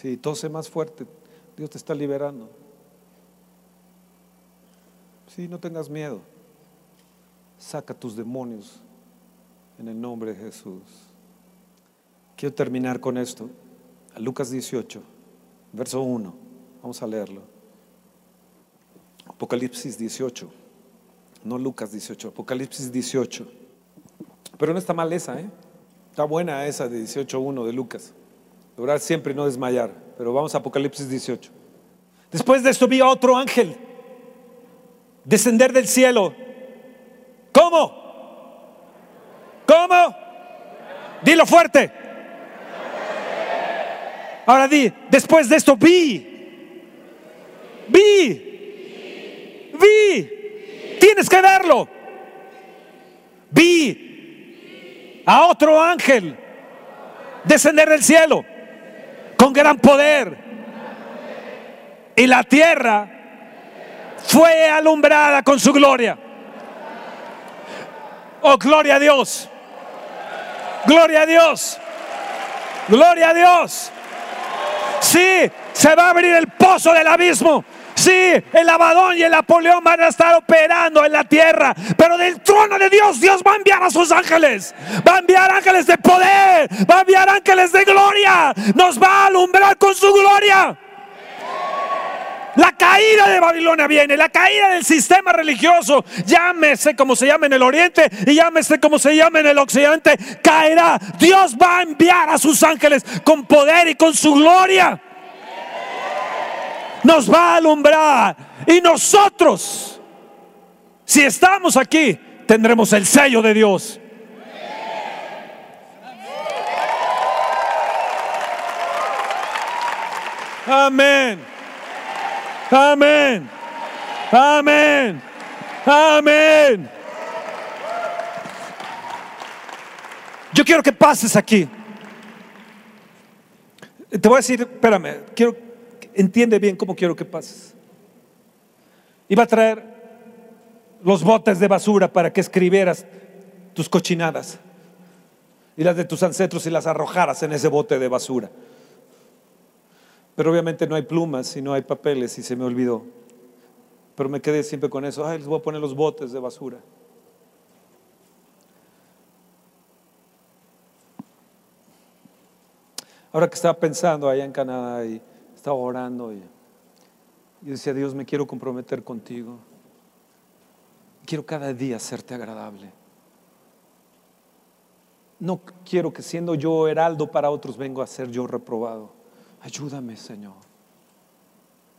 Si tose más fuerte, Dios te está liberando. Si no tengas miedo. Saca tus demonios en el nombre de Jesús. Quiero terminar con esto. Lucas 18, verso 1. Vamos a leerlo. Apocalipsis 18. No Lucas 18, Apocalipsis 18. Pero no está mal esa, ¿eh? Está buena esa de 18.1 de Lucas. Orar siempre y no desmayar. Pero vamos a Apocalipsis 18. Después de esto vi a otro ángel descender del cielo. ¿Cómo? ¿Cómo? Dilo fuerte. Ahora di, después de esto vi. Vi. Vi. Tienes que verlo. Vi a otro ángel descender del cielo con gran poder. Y la tierra fue alumbrada con su gloria. Oh, gloria a Dios. Gloria a Dios. Gloria a Dios. Sí, se va a abrir el pozo del abismo. Sí, el Abadón y el Napoleón van a estar operando en la tierra, pero del trono de Dios, Dios va a enviar a sus ángeles, va a enviar ángeles de poder, va a enviar ángeles de gloria, nos va a alumbrar con su gloria. La caída de Babilonia viene, la caída del sistema religioso, llámese como se llama en el oriente y llámese como se llama en el occidente, caerá. Dios va a enviar a sus ángeles con poder y con su gloria. Nos va a alumbrar. Y nosotros, si estamos aquí, tendremos el sello de Dios. Amén. Amén. Amén. Amén. Yo quiero que pases aquí. Te voy a decir, espérame, quiero entiende bien cómo quiero que pases. Iba a traer los botes de basura para que escribieras tus cochinadas y las de tus ancestros y las arrojaras en ese bote de basura. Pero obviamente no hay plumas y no hay papeles y se me olvidó. Pero me quedé siempre con eso. Ay, les voy a poner los botes de basura. Ahora que estaba pensando allá en Canadá y orando y, y decía, Dios, me quiero comprometer contigo. Quiero cada día hacerte agradable. No quiero que siendo yo heraldo para otros vengo a ser yo reprobado. Ayúdame, Señor.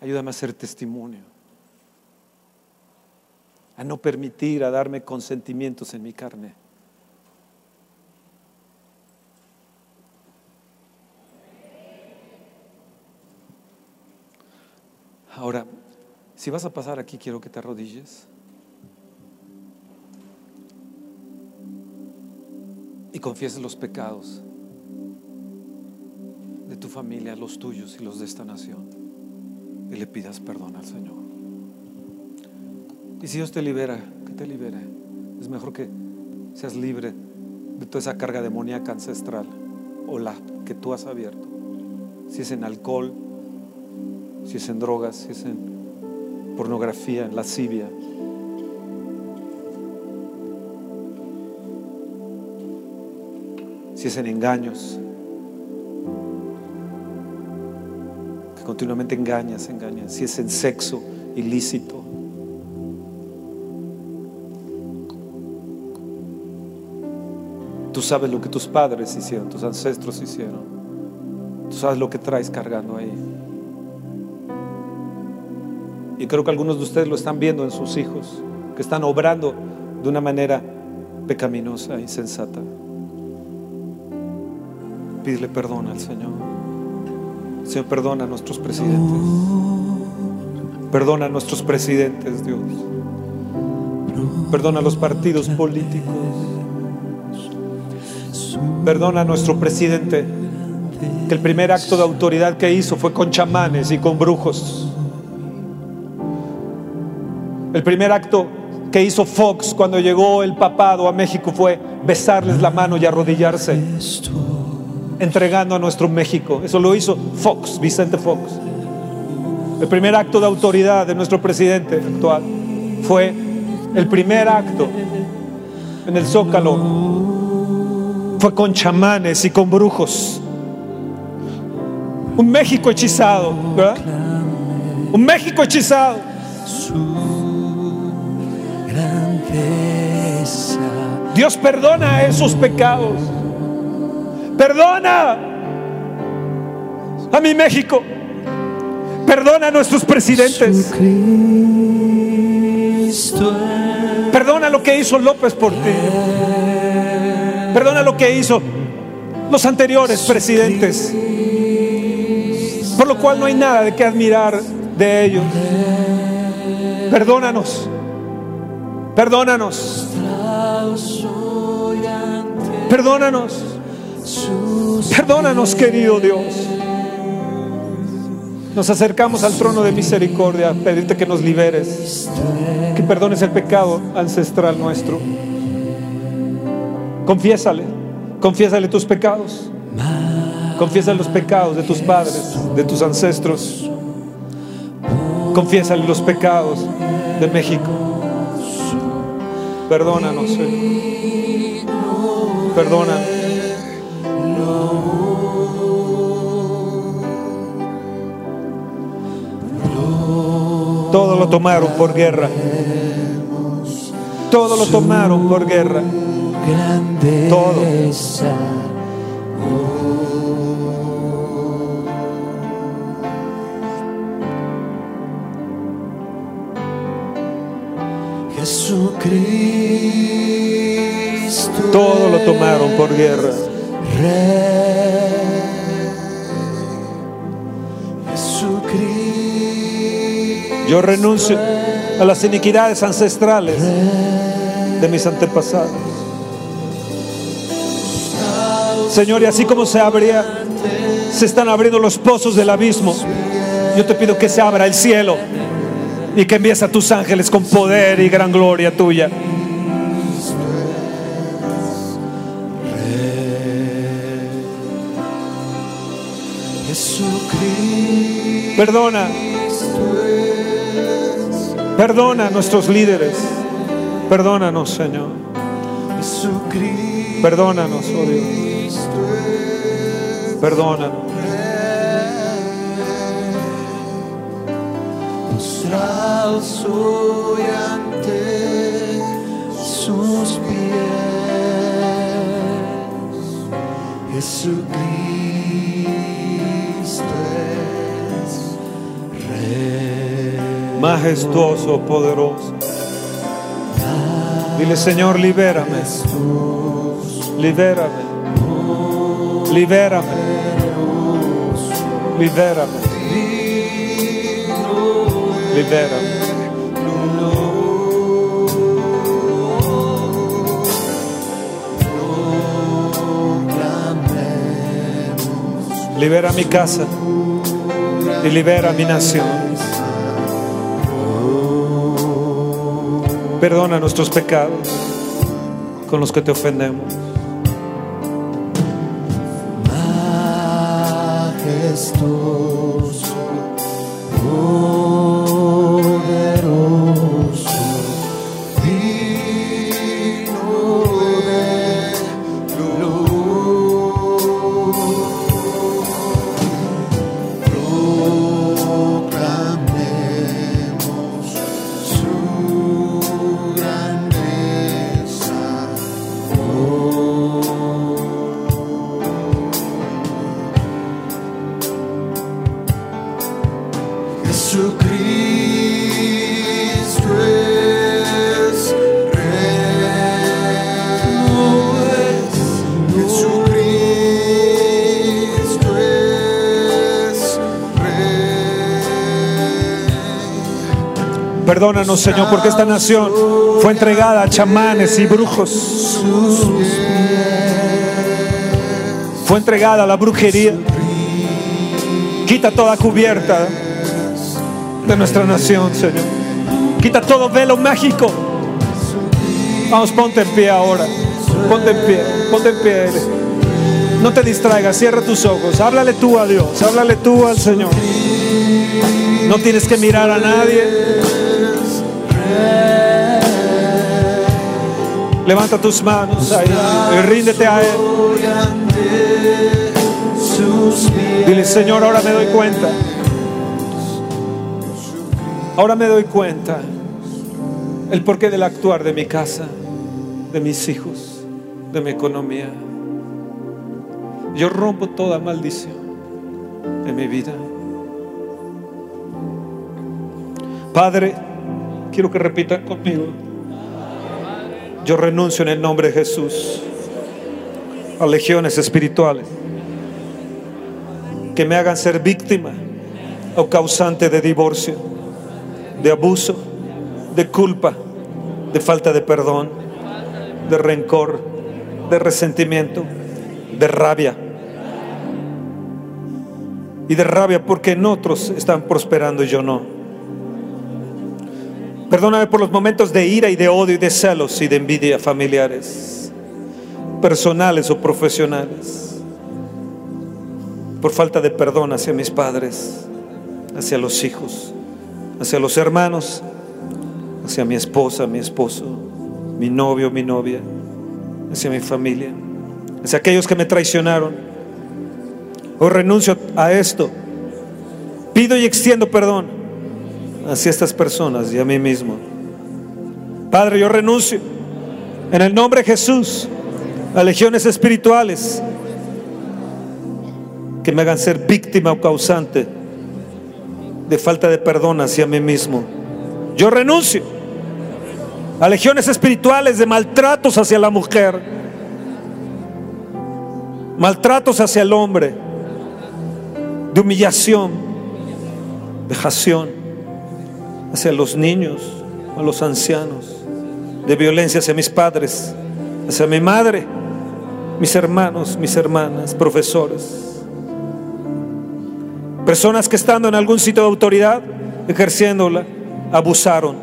Ayúdame a ser testimonio. A no permitir, a darme consentimientos en mi carne. Ahora, si vas a pasar aquí, quiero que te arrodilles. Y confieses los pecados de tu familia, los tuyos y los de esta nación. Y le pidas perdón al Señor. Y si Dios te libera, que te libere. Es mejor que seas libre de toda esa carga demoníaca ancestral o la que tú has abierto. Si es en alcohol, si es en drogas, si es en pornografía, en lascivia. Si es en engaños, que continuamente engañas, engañas. Si es en sexo ilícito. Tú sabes lo que tus padres hicieron, tus ancestros hicieron. Tú sabes lo que traes cargando ahí. Y creo que algunos de ustedes lo están viendo en sus hijos, que están obrando de una manera pecaminosa, insensata. Pídele perdón al Señor. Señor, perdona a nuestros presidentes. Perdona a nuestros presidentes, Dios. Perdona a los partidos políticos. Perdona a nuestro presidente, que el primer acto de autoridad que hizo fue con chamanes y con brujos. El primer acto que hizo Fox cuando llegó el papado a México fue besarles la mano y arrodillarse, entregando a nuestro México. Eso lo hizo Fox, Vicente Fox. El primer acto de autoridad de nuestro presidente actual fue el primer acto en el Zócalo. Fue con chamanes y con brujos. Un México hechizado, ¿verdad? Un México hechizado. Dios perdona esos pecados. Perdona a mi México. Perdona a nuestros presidentes. Perdona lo que hizo López por ti. Perdona lo que hizo los anteriores presidentes, por lo cual no hay nada de qué admirar de ellos. Perdónanos, perdónanos, perdónanos, perdónanos querido Dios. Nos acercamos al trono de misericordia, pedirte que nos liberes, que perdones el pecado ancestral nuestro. Confiésale, confiésale tus pecados. Confiésale los pecados de tus padres, de tus ancestros. Confiésale los pecados de México. Perdónanos, Señor. Perdónanos. Todo lo tomaron por guerra. Todo lo tomaron por guerra. Todo. Jesucristo. Todo lo tomaron por guerra. Yo renuncio a las iniquidades ancestrales de mis antepasados. Señor, y así como se abría, se están abriendo los pozos del abismo. Yo te pido que se abra el cielo y que envíes a tus ángeles con poder y gran gloria tuya. Perdona. Perdona a nuestros líderes. Perdónanos, Señor. Perdónanos, oh Dios. Perdónanos. Ante sus pies. Jesucristo es Rey. Majestuoso, poderoso. Dile, Señor, libérame. Libérame. Libérame. Libérame. Libérame. Libera mi casa y libera mi nación. Perdona nuestros pecados con los que te ofendemos. majestuoso, poderoso, Perdónanos, Señor, porque esta nación fue entregada a chamanes y brujos. Fue entregada a la brujería. Quita toda cubierta de nuestra nación, Señor. Quita todo velo mágico. Vamos, ponte en pie ahora. Ponte en pie, ponte en pie. No te distraigas, cierra tus ojos. Háblale tú a Dios, háblale tú al Señor. No tienes que mirar a nadie. Levanta tus manos y ríndete a Él. Dile, Señor, ahora me doy cuenta. Ahora me doy cuenta el porqué del actuar de mi casa, de mis hijos, de mi economía. Yo rompo toda maldición de mi vida. Padre, quiero que repitan conmigo. Yo renuncio en el nombre de Jesús a legiones espirituales que me hagan ser víctima o causante de divorcio, de abuso, de culpa, de falta de perdón, de rencor, de resentimiento, de rabia. Y de rabia porque en otros están prosperando y yo no. Perdóname por los momentos de ira y de odio y de celos y de envidia familiares, personales o profesionales. Por falta de perdón hacia mis padres, hacia los hijos, hacia los hermanos, hacia mi esposa, mi esposo, mi novio, mi novia, hacia mi familia, hacia aquellos que me traicionaron. Hoy renuncio a esto. Pido y extiendo perdón hacia estas personas y a mí mismo. Padre, yo renuncio en el nombre de Jesús a legiones espirituales que me hagan ser víctima o causante de falta de perdón hacia mí mismo. Yo renuncio a legiones espirituales de maltratos hacia la mujer, maltratos hacia el hombre, de humillación, vejación hacia los niños, a los ancianos, de violencia hacia mis padres, hacia mi madre, mis hermanos, mis hermanas, profesores, personas que estando en algún sitio de autoridad, ejerciéndola, abusaron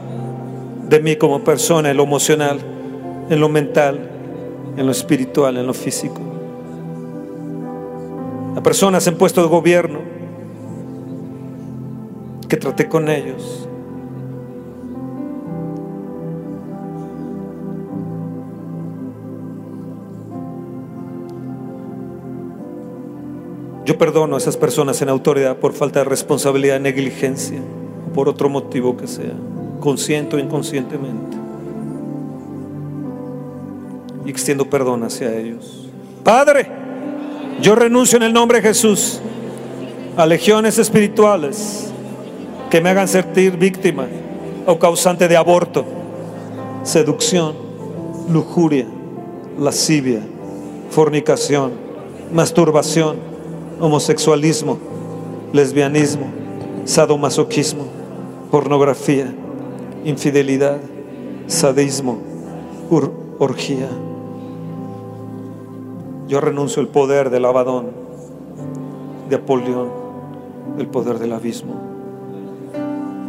de mí como persona en lo emocional, en lo mental, en lo espiritual, en lo físico. A personas en puestos de gobierno que traté con ellos. Yo perdono a esas personas en autoridad por falta de responsabilidad, negligencia o por otro motivo que sea, consciente o inconscientemente. Y extiendo perdón hacia ellos. Padre, yo renuncio en el nombre de Jesús a legiones espirituales que me hagan sentir víctima o causante de aborto, seducción, lujuria, lascivia, fornicación, masturbación, homosexualismo, lesbianismo, sadomasoquismo, pornografía, infidelidad, sadismo, orgía. Yo renuncio al poder del Abadón, de Apolión, el poder del abismo.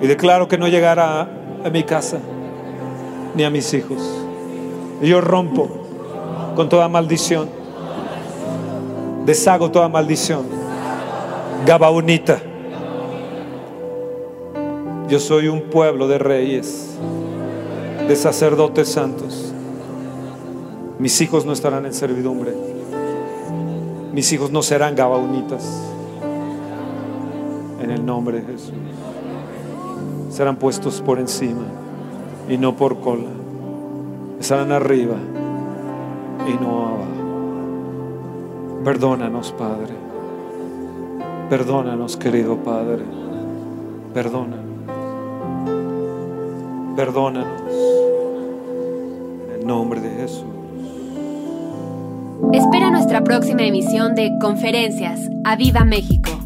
Y declaro que no llegará a, a mi casa ni a mis hijos. Y yo rompo con toda maldición. Deshago toda maldición. Gabaonita. Yo soy un pueblo de reyes, de sacerdotes santos. Mis hijos no estarán en servidumbre. Mis hijos no serán gabaonitas. En el nombre de Jesús. Serán puestos por encima y no por cola. Estarán arriba y no abajo. Perdónanos, Padre. Perdónanos, querido Padre. Perdónanos. Perdónanos. En nombre de Jesús. Espera nuestra próxima emisión de Conferencias. ¡A Viva México!